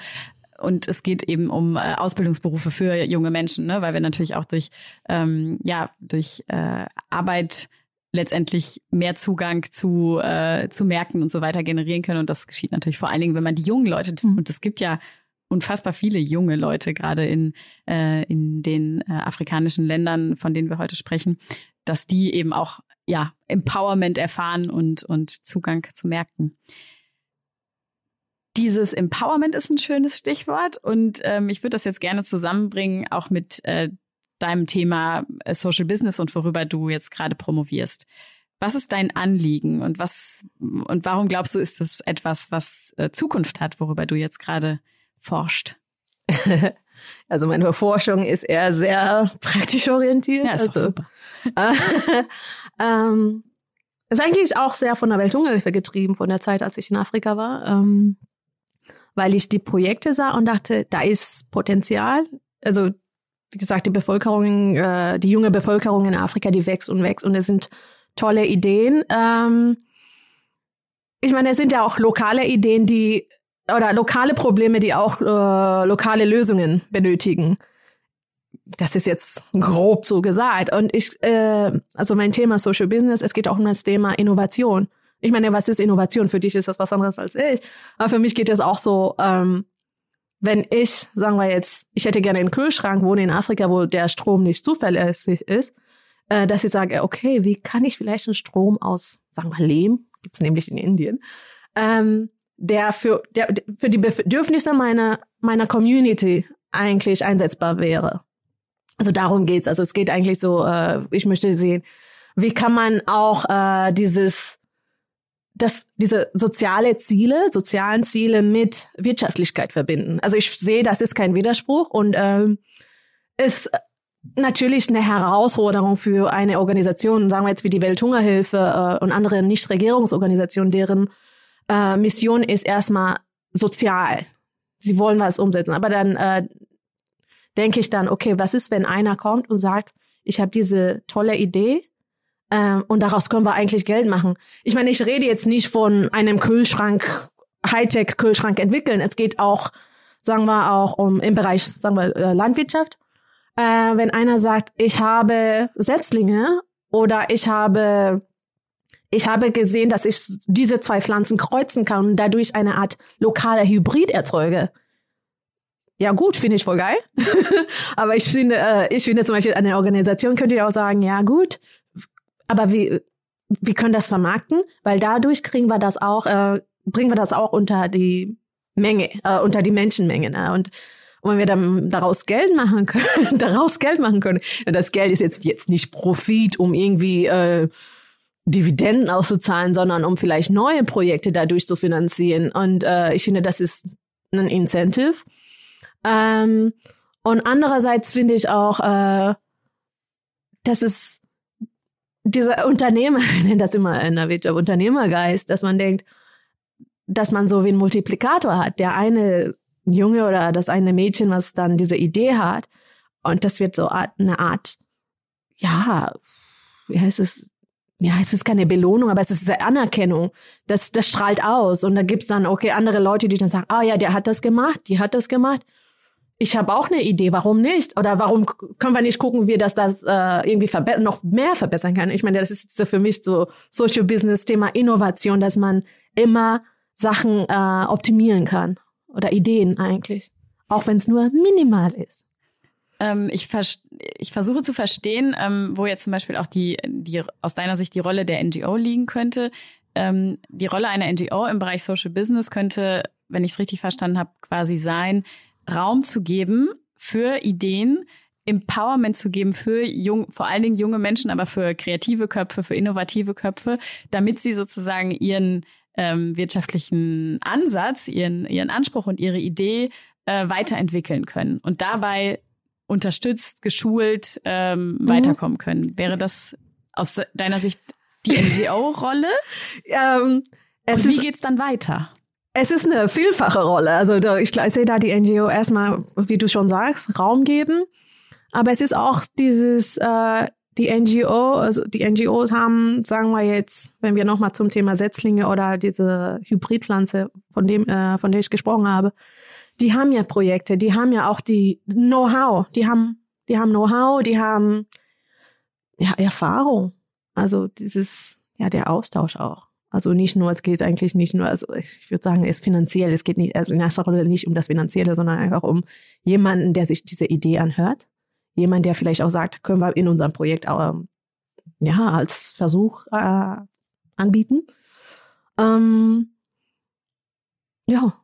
Und es geht eben um äh, Ausbildungsberufe für junge Menschen, ne? weil wir natürlich auch durch, ähm, ja, durch äh, Arbeit letztendlich mehr Zugang zu, äh, zu Märkten und so weiter generieren können. Und das geschieht natürlich vor allen Dingen, wenn man die jungen Leute, mhm. und es gibt ja unfassbar viele junge Leute, gerade in, äh, in den äh, afrikanischen Ländern, von denen wir heute sprechen, dass die eben auch ja, Empowerment erfahren und, und Zugang zu Märkten. Dieses Empowerment ist ein schönes Stichwort und ähm, ich würde das jetzt gerne zusammenbringen, auch mit äh, deinem Thema äh, Social Business und worüber du jetzt gerade promovierst. Was ist dein Anliegen und was und warum glaubst du, ist das etwas, was äh, Zukunft hat, worüber du jetzt gerade forscht? Also meine Forschung ist eher sehr praktisch orientiert. Ja, ist also, super. ähm, ist eigentlich auch sehr von der Welthungerhilfe getrieben, von der Zeit, als ich in Afrika war, ähm, weil ich die Projekte sah und dachte, da ist Potenzial. Also wie gesagt, die Bevölkerung, äh, die junge Bevölkerung in Afrika, die wächst und wächst und es sind tolle Ideen. Ähm, ich meine, es sind ja auch lokale Ideen, die oder lokale Probleme, die auch äh, lokale Lösungen benötigen. Das ist jetzt grob so gesagt. Und ich, äh, also mein Thema Social Business, es geht auch um das Thema Innovation. Ich meine, was ist Innovation? Für dich ist das was anderes als ich. Aber für mich geht es auch so, ähm, wenn ich, sagen wir jetzt, ich hätte gerne einen Kühlschrank, wohne in Afrika, wo der Strom nicht zuverlässig ist, äh, dass ich sage, okay, wie kann ich vielleicht einen Strom aus, sagen wir Lehm, gibt's nämlich in Indien, ähm, der für, der für die Bedürfnisse meiner, meiner Community eigentlich einsetzbar wäre. Also darum geht's. Also es geht eigentlich so, äh, ich möchte sehen, wie kann man auch äh, dieses, das, diese soziale Ziele, sozialen Ziele mit Wirtschaftlichkeit verbinden. Also ich sehe, das ist kein Widerspruch und ähm, ist natürlich eine Herausforderung für eine Organisation, sagen wir jetzt wie die Welthungerhilfe äh, und andere Nichtregierungsorganisationen, deren äh, Mission ist erstmal sozial. Sie wollen was umsetzen. Aber dann äh, denke ich dann, okay, was ist, wenn einer kommt und sagt, ich habe diese tolle Idee äh, und daraus können wir eigentlich Geld machen. Ich meine, ich rede jetzt nicht von einem Kühlschrank, Hightech-Kühlschrank entwickeln. Es geht auch, sagen wir auch um im Bereich, sagen wir äh, Landwirtschaft. Äh, wenn einer sagt, ich habe Setzlinge oder ich habe ich habe gesehen, dass ich diese zwei Pflanzen kreuzen kann und dadurch eine Art lokaler Hybrid erzeuge. Ja gut, finde ich voll geil. aber ich finde, äh, ich finde zum Beispiel eine Organisation könnte ja auch sagen, ja gut, aber wie, wir können das vermarkten, weil dadurch kriegen wir das auch, äh, bringen wir das auch unter die Menge, äh, unter die Menschenmenge. Ne? Und, und wenn wir dann daraus Geld machen können, daraus Geld machen können, das Geld ist jetzt jetzt nicht Profit, um irgendwie äh, Dividenden auszuzahlen, sondern um vielleicht neue Projekte dadurch zu finanzieren. Und äh, ich finde, das ist ein Incentive. Ähm, und andererseits finde ich auch, äh, dass es dieser Unternehmer, ich nenne das immer in der Wirtschaft Unternehmergeist, dass man denkt, dass man so wie einen Multiplikator hat. Der eine Junge oder das eine Mädchen, was dann diese Idee hat. Und das wird so eine Art, ja, wie heißt es, ja, es ist keine Belohnung, aber es ist eine Anerkennung. Das, das strahlt aus. Und da gibt's dann, okay, andere Leute, die dann sagen, ah ja, der hat das gemacht, die hat das gemacht. Ich habe auch eine Idee, warum nicht? Oder warum können wir nicht gucken, wie das das äh, irgendwie noch mehr verbessern kann? Ich meine, das ist für mich so Social Business Thema Innovation, dass man immer Sachen äh, optimieren kann oder Ideen eigentlich, auch wenn es nur minimal ist. Ähm, ich, vers ich versuche zu verstehen, ähm, wo jetzt zum Beispiel auch die, die aus deiner Sicht die Rolle der NGO liegen könnte. Ähm, die Rolle einer NGO im Bereich Social Business könnte, wenn ich es richtig verstanden habe, quasi sein, Raum zu geben für Ideen, Empowerment zu geben für jung, vor allen Dingen junge Menschen, aber für kreative Köpfe, für innovative Köpfe, damit sie sozusagen ihren ähm, wirtschaftlichen Ansatz, ihren, ihren Anspruch und ihre Idee äh, weiterentwickeln können und dabei unterstützt, geschult ähm, mhm. weiterkommen können. Wäre das aus deiner Sicht die NGO-Rolle? ähm, und wie geht's dann weiter? Es ist eine vielfache Rolle. Also ich, ich sehe da die NGO erstmal, wie du schon sagst, Raum geben. Aber es ist auch dieses, äh, die NGO, also die NGOs haben, sagen wir jetzt, wenn wir nochmal zum Thema Setzlinge oder diese Hybridpflanze, von dem, äh, von der ich gesprochen habe, die haben ja Projekte, die haben ja auch die Know-how, die haben, die haben Know-how, die haben ja Erfahrung. Also dieses, ja, der Austausch auch. Also nicht nur, es geht eigentlich nicht nur, also ich würde sagen, es ist finanziell, es geht nicht, also in erster Rolle nicht um das Finanzielle, sondern einfach um jemanden, der sich diese Idee anhört. Jemand, der vielleicht auch sagt, können wir in unserem Projekt auch, ja, als Versuch äh, anbieten. Ähm, ja,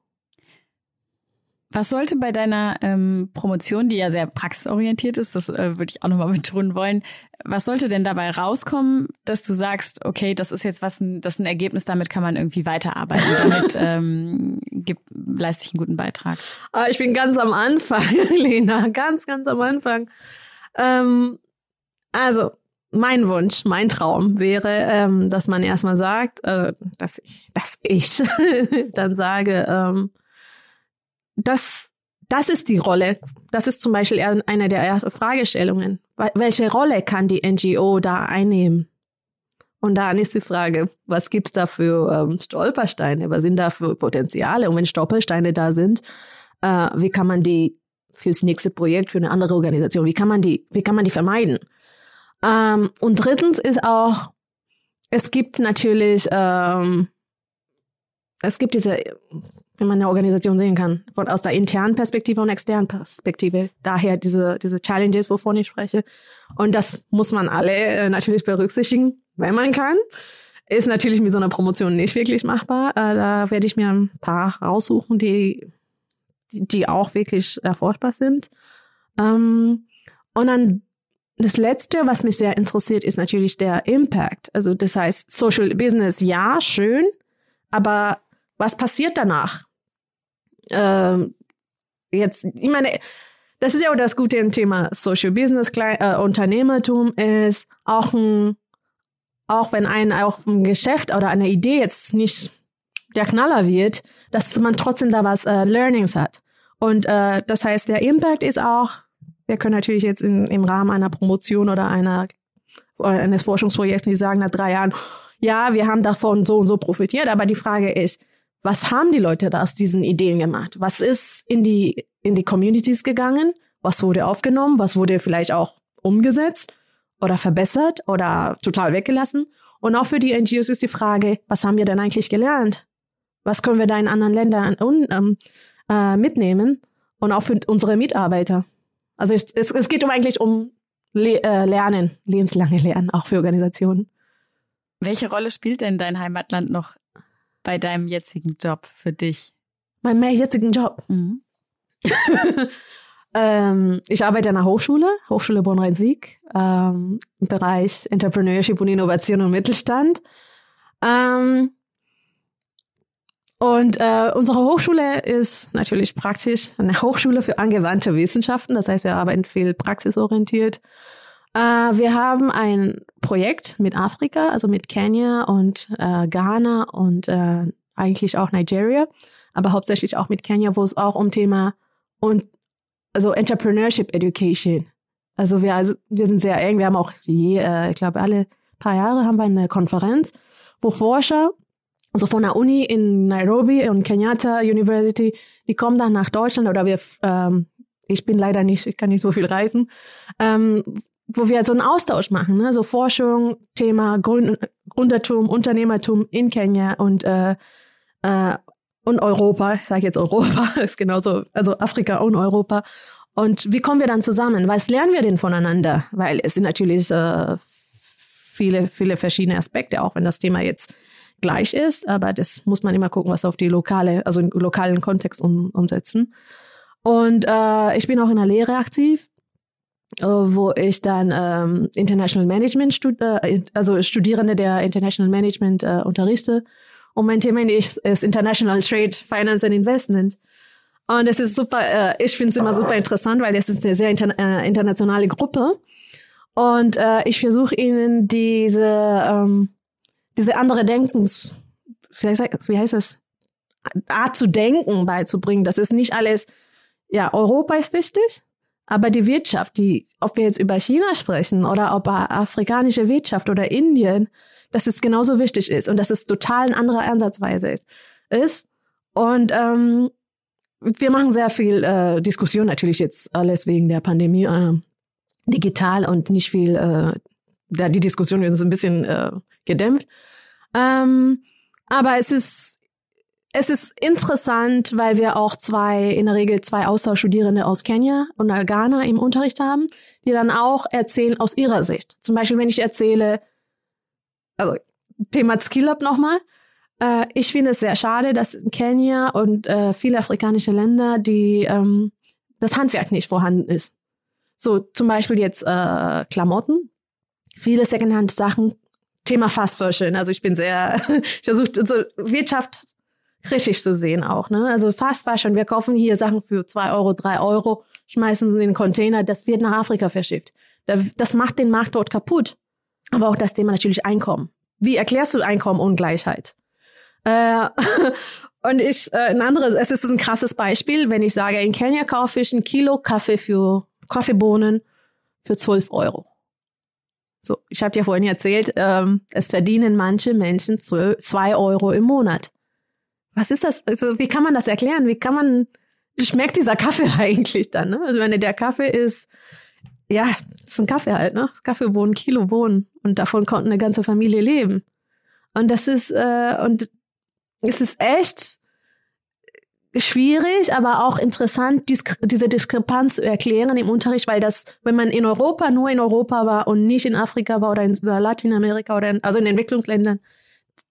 was sollte bei deiner ähm, Promotion, die ja sehr praxisorientiert ist, das äh, würde ich auch nochmal betonen wollen, was sollte denn dabei rauskommen, dass du sagst, okay, das ist jetzt was, ein, das ist ein Ergebnis, damit kann man irgendwie weiterarbeiten, damit ähm, gibt, leiste ich einen guten Beitrag? Ah, ich bin ganz am Anfang, Lena, ganz, ganz am Anfang. Ähm, also, mein Wunsch, mein Traum wäre, ähm, dass man erstmal sagt, äh, dass ich, dass ich dann sage, ähm, das, das ist die Rolle. Das ist zum Beispiel eine der Fragestellungen. Welche Rolle kann die NGO da einnehmen? Und dann ist die Frage, was gibt's da für ähm, Stolpersteine? Was sind da für Potenziale? Und wenn Stolpersteine da sind, äh, wie kann man die fürs nächste Projekt, für eine andere Organisation, wie kann man die, wie kann man die vermeiden? Ähm, und drittens ist auch, es gibt natürlich, ähm, es gibt diese wenn man eine Organisation sehen kann, von aus der internen Perspektive und externen Perspektive. Daher diese, diese Challenges, wovon ich spreche. Und das muss man alle äh, natürlich berücksichtigen, wenn man kann. Ist natürlich mit so einer Promotion nicht wirklich machbar. Äh, da werde ich mir ein paar raussuchen, die, die auch wirklich erforschbar sind. Ähm, und dann das Letzte, was mich sehr interessiert, ist natürlich der Impact. Also das heißt, Social Business, ja, schön, aber was passiert danach? Ähm, jetzt, ich meine, das ist ja auch das Gute im Thema Social Business, Klein, äh, Unternehmertum ist auch ein, auch wenn ein, auch ein Geschäft oder eine Idee jetzt nicht der Knaller wird, dass man trotzdem da was äh, Learnings hat. Und äh, das heißt, der Impact ist auch, wir können natürlich jetzt in, im Rahmen einer Promotion oder einer eines Forschungsprojekts nicht sagen nach drei Jahren, ja, wir haben davon so und so profitiert, aber die Frage ist, was haben die Leute da aus diesen Ideen gemacht? Was ist in die, in die Communities gegangen? Was wurde aufgenommen? Was wurde vielleicht auch umgesetzt oder verbessert oder total weggelassen? Und auch für die NGOs ist die Frage, was haben wir denn eigentlich gelernt? Was können wir da in anderen Ländern ähm, äh, mitnehmen? Und auch für unsere Mitarbeiter. Also es, es, es geht um eigentlich um Le äh, Lernen, lebenslange Lernen, auch für Organisationen. Welche Rolle spielt denn dein Heimatland noch bei deinem jetzigen Job für dich? Mein jetzigen Job? Mhm. ähm, ich arbeite an der Hochschule, Hochschule Bonn-Rhein-Sieg, ähm, im Bereich Entrepreneurship und Innovation und Mittelstand. Ähm, und äh, unsere Hochschule ist natürlich praktisch eine Hochschule für angewandte Wissenschaften. Das heißt, wir arbeiten viel praxisorientiert. Äh, wir haben ein Projekt mit Afrika, also mit Kenia und äh, Ghana und äh, eigentlich auch Nigeria, aber hauptsächlich auch mit Kenia, wo es auch um Thema und also Entrepreneurship Education. Also wir, also wir sind sehr eng. Wir haben auch je, äh, ich glaube alle paar Jahre haben wir eine Konferenz, wo Forscher also von der Uni in Nairobi und Kenyatta University, die kommen dann nach Deutschland oder wir, ähm, ich bin leider nicht, ich kann nicht so viel reisen, ähm, wo wir so einen Austausch machen, ne? so Forschung, Thema Gründertum, Unternehmertum in Kenia und äh, äh, und Europa, ich sage jetzt Europa, ist genauso, also Afrika und Europa. Und wie kommen wir dann zusammen? Was lernen wir denn voneinander? Weil es sind natürlich äh, viele, viele verschiedene Aspekte, auch wenn das Thema jetzt gleich ist, aber das muss man immer gucken, was auf die lokale, also im lokalen Kontext um, umsetzen. Und äh, ich bin auch in der Lehre aktiv, wo ich dann ähm, International Management, stud äh, also Studierende der International Management äh, unterrichte. Und mein Thema ist, ist International Trade, Finance and Investment. Und es ist super, äh, ich finde es immer super interessant, weil es ist eine sehr inter äh, internationale Gruppe. Und äh, ich versuche ihnen diese, ähm, diese andere Denkens, wie heißt das, Art zu denken beizubringen. Das ist nicht alles, ja, Europa ist wichtig, aber die Wirtschaft, die, ob wir jetzt über China sprechen oder ob afrikanische Wirtschaft oder Indien, dass es genauso wichtig ist und dass es total eine andere Ansatzweise ist. Und ähm, wir machen sehr viel äh, Diskussion natürlich jetzt alles wegen der Pandemie äh, digital und nicht viel, äh, da die Diskussion ist ein bisschen äh, gedämpft. Ähm, aber es ist, es ist interessant, weil wir auch zwei, in der Regel zwei Austauschstudierende aus Kenia und Ghana im Unterricht haben, die dann auch erzählen aus ihrer Sicht. Zum Beispiel, wenn ich erzähle, also Thema Skill Up nochmal. Äh, ich finde es sehr schade, dass in Kenia und äh, viele afrikanische Länder die ähm, das Handwerk nicht vorhanden ist. So zum Beispiel jetzt äh, Klamotten, viele Secondhand-Sachen Thema Fast Fashion. Also ich bin sehr, ich versuche so Wirtschaft kritisch zu sehen auch. Ne? Also Fast Fashion, wir kaufen hier Sachen für zwei Euro, drei Euro, schmeißen sie in den Container, das wird nach Afrika verschifft. Das macht den Markt dort kaputt. Aber auch das Thema natürlich Einkommen. Wie erklärst du Einkommenungleichheit? Äh, und ich, äh, ein anderes, es ist ein krasses Beispiel, wenn ich sage, in Kenia kaufe ich ein Kilo Kaffee für Kaffeebohnen für 12 Euro. So, ich habe dir vorhin erzählt, ähm, es verdienen manche Menschen zwei Euro im Monat. Was ist das? Also, wie kann man das erklären? Wie kann man, schmeckt dieser Kaffee eigentlich dann? Ne? Also, wenn der Kaffee ist, ja, ist ein Kaffee halt, ne? Kaffeebohnen, Kilo Bohnen. Und davon konnte eine ganze Familie leben. Und das ist, äh, und es ist echt schwierig, aber auch interessant, dies, diese Diskrepanz zu erklären im Unterricht, weil das, wenn man in Europa nur in Europa war und nicht in Afrika war oder in Lateinamerika oder in, also in Entwicklungsländern,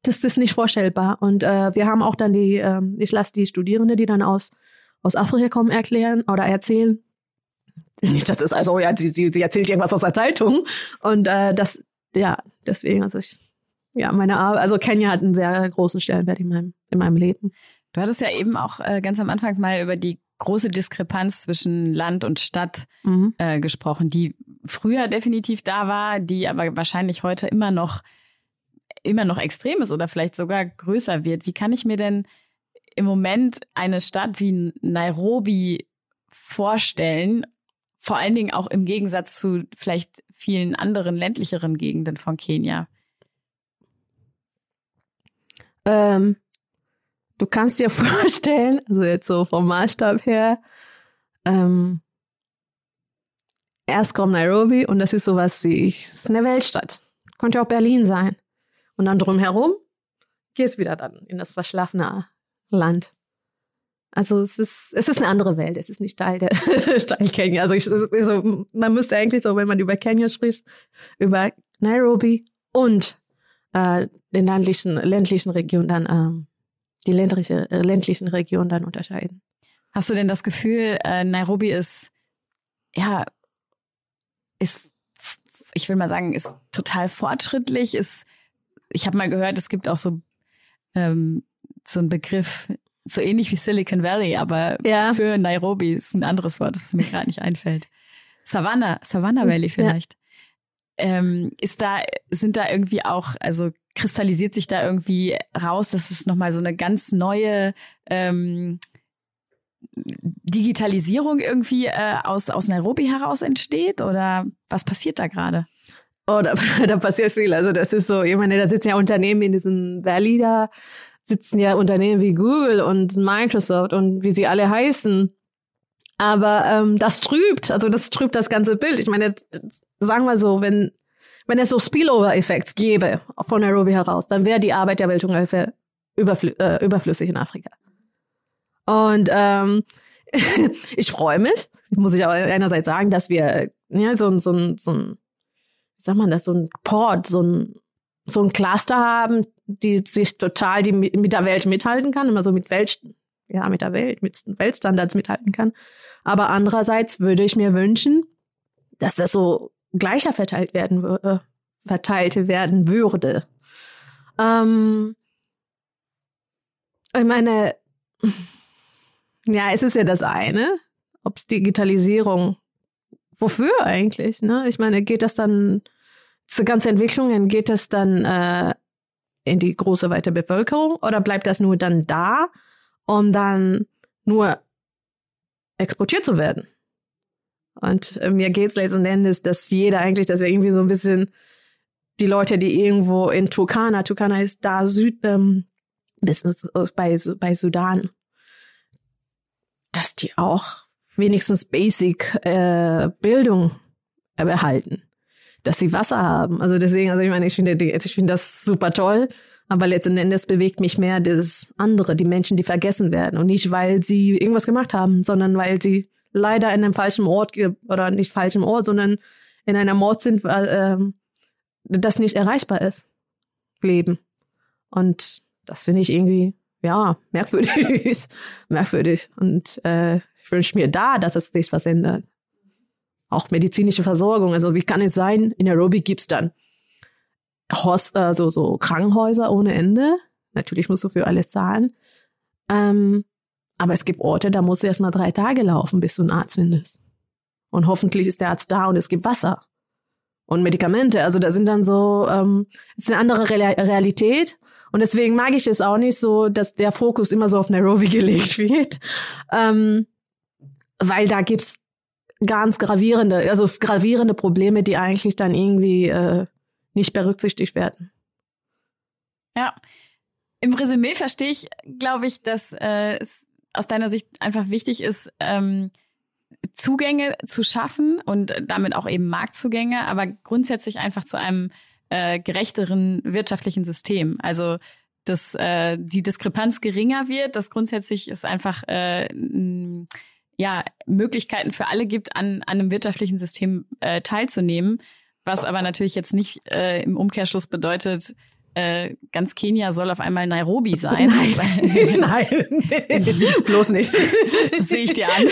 das ist nicht vorstellbar. Und äh, wir haben auch dann die, äh, ich lasse die Studierende, die dann aus aus Afrika kommen, erklären oder erzählen. Nicht, das ist also, ja, sie, sie, sie erzählt irgendwas aus der Zeitung. Und äh, das, ja, deswegen, also ich, ja, meine Arbeit, also Kenia hat einen sehr großen Stellenwert in meinem, in meinem Leben. Du hattest ja eben auch äh, ganz am Anfang mal über die große Diskrepanz zwischen Land und Stadt mhm. äh, gesprochen, die früher definitiv da war, die aber wahrscheinlich heute immer noch immer noch extrem ist oder vielleicht sogar größer wird. Wie kann ich mir denn im Moment eine Stadt wie Nairobi vorstellen? Vor allen Dingen auch im Gegensatz zu vielleicht vielen anderen ländlicheren Gegenden von Kenia. Ähm, du kannst dir vorstellen, also jetzt so vom Maßstab her, ähm, erst kommt Nairobi und das ist sowas wie, ich, ist eine Weltstadt. Könnte auch Berlin sein. Und dann drumherum gehst wieder dann in das verschlafene Land. Also es ist, es ist eine andere Welt. Es ist nicht Teil der Teil Kenia. Also, ich, also man müsste eigentlich so, wenn man über Kenia spricht, über Nairobi und äh, den ländlichen, ländlichen Regionen dann ähm, die ländliche, äh, ländlichen Regionen dann unterscheiden. Hast du denn das Gefühl, äh, Nairobi ist, ja, ist, ich will mal sagen, ist total fortschrittlich, ist, ich habe mal gehört, es gibt auch so, ähm, so einen Begriff, so ähnlich wie Silicon Valley, aber ja. für Nairobi ist ein anderes Wort, das mir gerade nicht einfällt. Savannah, Savannah Valley vielleicht. Ja. Ähm, ist da, sind da irgendwie auch, also kristallisiert sich da irgendwie raus, dass es nochmal so eine ganz neue ähm, Digitalisierung irgendwie äh, aus, aus Nairobi heraus entsteht? Oder was passiert da gerade? Oh, da, da passiert viel. Also das ist so, ich meine, da sitzen ja Unternehmen in diesem Valley da, sitzen ja Unternehmen wie Google und Microsoft und wie sie alle heißen. Aber ähm, das trübt, also das trübt das ganze Bild. Ich meine, sagen wir so, wenn wenn es so Spillover-Effekts gäbe von Nairobi heraus, dann wäre die Arbeit der Welthungerhilfe überflü äh, überflüssig in Afrika. Und ähm, ich freue mich, muss ich aber einerseits sagen, dass wir ja, so, so, so ein, wie sagt man das, so ein Port, so ein, so ein Cluster haben, die sich total die mit der Welt mithalten kann, immer so mit Welt, ja, mit der Welt, mit Weltstandards mithalten kann. Aber andererseits würde ich mir wünschen, dass das so gleicher verteilt werden würde, verteilt werden würde. Ähm, ich meine, ja, es ist ja das eine, ob es Digitalisierung, wofür eigentlich, ne? Ich meine, geht das dann, diese ganze Entwicklungen, geht das dann äh, in die große weite Bevölkerung oder bleibt das nur dann da, um dann nur exportiert zu werden? Und äh, mir geht's letzten Endes, dass jeder eigentlich, dass wir irgendwie so ein bisschen die Leute, die irgendwo in Turkana, Turkana ist da Süd, ähm, bis bei, bei Sudan, dass die auch wenigstens Basic äh, Bildung erhalten, dass sie Wasser haben. Also deswegen, also ich meine, ich finde, ich finde das super toll. Aber letzten Endes bewegt mich mehr das andere, die Menschen, die vergessen werden. Und nicht, weil sie irgendwas gemacht haben, sondern weil sie leider in einem falschen Ort oder nicht falschen Ort, sondern in einer Ort sind, äh, das nicht erreichbar ist. Leben. Und das finde ich irgendwie, ja, merkwürdig. merkwürdig. Und äh, ich wünsche mir da, dass es sich was ändert. Auch medizinische Versorgung. Also wie kann es sein, in Nairobi gibt's dann Host, also so Krankenhäuser ohne Ende. Natürlich musst du für alles zahlen. Ähm, aber es gibt Orte, da musst du erst mal drei Tage laufen, bis du einen Arzt findest. Und hoffentlich ist der Arzt da und es gibt Wasser und Medikamente. Also da sind dann so, ähm, ist eine andere Realität. Und deswegen mag ich es auch nicht so, dass der Fokus immer so auf Nairobi gelegt wird. Ähm, weil da gibt's ganz gravierende, also gravierende Probleme, die eigentlich dann irgendwie äh, nicht berücksichtigt werden. Ja. Im Resümee verstehe ich, glaube ich, dass äh, es aus deiner Sicht einfach wichtig ist, ähm, Zugänge zu schaffen und damit auch eben Marktzugänge, aber grundsätzlich einfach zu einem äh, gerechteren wirtschaftlichen System. Also dass äh, die Diskrepanz geringer wird, dass grundsätzlich es einfach äh, ja Möglichkeiten für alle gibt, an, an einem wirtschaftlichen System äh, teilzunehmen, was aber natürlich jetzt nicht äh, im Umkehrschluss bedeutet, äh, ganz Kenia soll auf einmal Nairobi sein. Nein, nein, bloß nicht. Sehe ich dir an.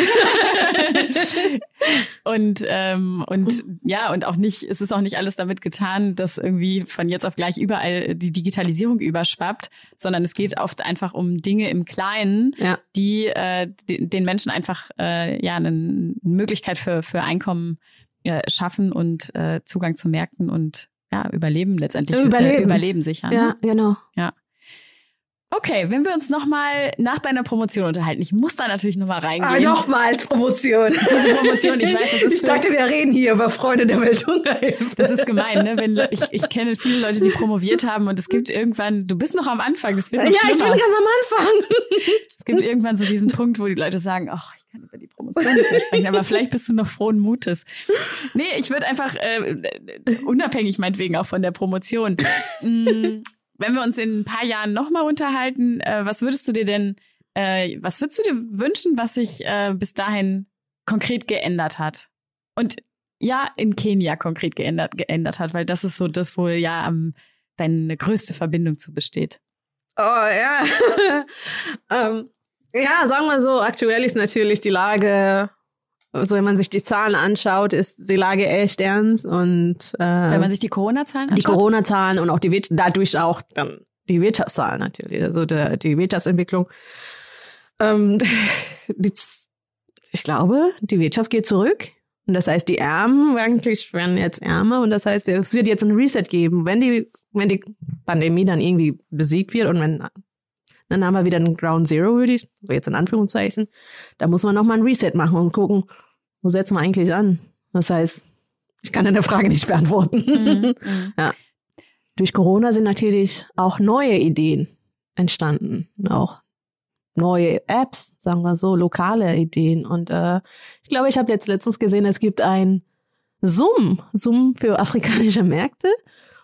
und ähm, und ja und auch nicht, es ist auch nicht alles damit getan, dass irgendwie von jetzt auf gleich überall die Digitalisierung überschwappt, sondern es geht oft einfach um Dinge im Kleinen, ja. die äh, den Menschen einfach äh, ja eine Möglichkeit für für Einkommen äh, schaffen und äh, Zugang zu Märkten und ja, Überleben letztendlich. Überleben. Äh, Überleben sichern. Ja, ne? genau. Ja. Okay, wenn wir uns nochmal nach deiner Promotion unterhalten, ich muss da natürlich nochmal reingehen. Ah, nochmal Promotion. Diese Promotion, ich weiß, das ist Ich dachte, wir reden hier über Freunde der Welthungerhilfe. Das ist gemein, ne? Wenn ich, ich kenne viele Leute, die promoviert haben und es gibt irgendwann, du bist noch am Anfang, das wird noch Ja, schlimmer. ich bin ganz am Anfang. Es gibt irgendwann so diesen Punkt, wo die Leute sagen, ach, ich kann über die Promotion nicht mehr sprechen, aber vielleicht bist du noch frohen Mutes. Nee, ich würde einfach, äh, unabhängig meinetwegen auch von der Promotion, mh, wenn wir uns in ein paar Jahren nochmal unterhalten, äh, was würdest du dir denn, äh, was würdest du dir wünschen, was sich äh, bis dahin konkret geändert hat? Und ja, in Kenia konkret geändert, geändert hat, weil das ist so das, wo ja am deine größte Verbindung zu besteht. Oh ja. ähm, ja, sagen wir so, aktuell ist natürlich die Lage also wenn man sich die Zahlen anschaut, ist die Lage echt ernst und äh, wenn man sich die Corona-Zahlen anschaut? Die Corona-Zahlen und auch die dadurch auch dann die Wirtschaftszahlen natürlich, also der, die Wirtschaftsentwicklung. Ähm, die, ich glaube, die Wirtschaft geht zurück. Und das heißt, die Ärmen eigentlich werden jetzt ärmer und das heißt, es wird jetzt ein Reset geben, wenn die, wenn die Pandemie dann irgendwie besiegt wird und wenn dann haben wir wieder einen Ground Zero, würde ich, jetzt in Anführungszeichen, da muss man nochmal ein Reset machen und gucken, wo setzen wir eigentlich an? Das heißt, ich kann deine Frage nicht beantworten. Mhm, ja. Durch Corona sind natürlich auch neue Ideen entstanden, auch neue Apps, sagen wir so, lokale Ideen. Und äh, ich glaube, ich habe jetzt letztens gesehen, es gibt ein Zoom, Zoom für afrikanische Märkte,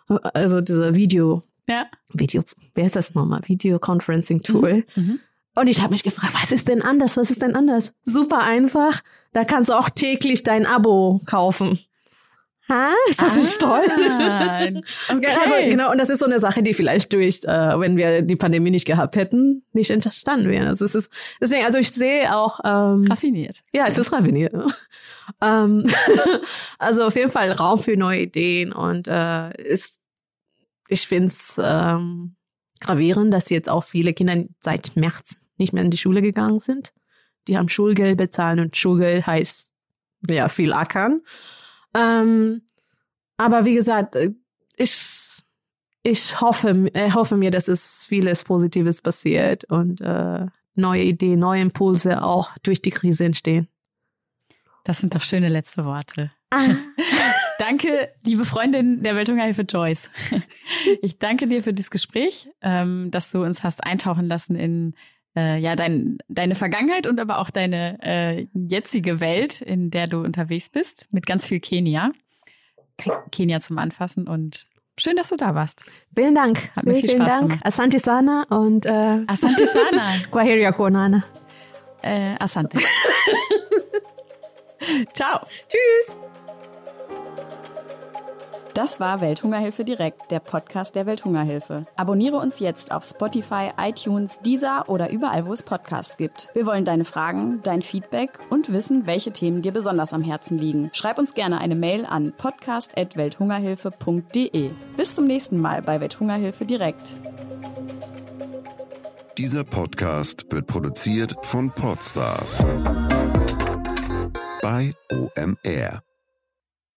also dieser Video, Ja. Video, wer ist das nochmal? Video-Conferencing-Tool. Mhm. Mhm. Und ich habe mich gefragt, was ist denn anders? Was ist denn anders? Super einfach. Da kannst du auch täglich dein Abo kaufen. Ha? Ist das ah, nicht toll? Okay. Also, genau, und das ist so eine Sache, die vielleicht durch, äh, wenn wir die Pandemie nicht gehabt hätten, nicht entstanden wäre. Also es ist deswegen, also ich sehe auch ähm, raffiniert. Ja, es ist raffiniert. ähm, also auf jeden Fall Raum für neue Ideen und äh, ist, ich finde es ähm, gravierend, dass jetzt auch viele Kinder seit März nicht mehr in die Schule gegangen sind. Die haben Schulgeld bezahlt und Schulgeld heißt ja viel ackern. Ähm, aber wie gesagt, äh, ich, ich hoffe, ich hoffe mir, dass es vieles Positives passiert und äh, neue Ideen, neue Impulse auch durch die Krise entstehen. Das sind doch schöne letzte Worte. Ah. danke, liebe Freundin der Welthungerhilfe Joyce. Ich danke dir für das Gespräch, ähm, dass du uns hast eintauchen lassen in äh, ja dein, deine Vergangenheit und aber auch deine äh, jetzige Welt, in der du unterwegs bist, mit ganz viel Kenia. Kenia zum Anfassen und schön, dass du da warst. Vielen Dank. Hat mir viel vielen Spaß Dank. gemacht. Asante sana und äh, Asante sana. Kwaheria Konana. Äh, Asante. Ciao. Tschüss. Das war Welthungerhilfe direkt, der Podcast der Welthungerhilfe. Abonniere uns jetzt auf Spotify, iTunes, Deezer oder überall, wo es Podcasts gibt. Wir wollen deine Fragen, dein Feedback und wissen, welche Themen dir besonders am Herzen liegen. Schreib uns gerne eine Mail an podcast@welthungerhilfe.de. Bis zum nächsten Mal bei Welthungerhilfe direkt. Dieser Podcast wird produziert von Podstars bei OMR.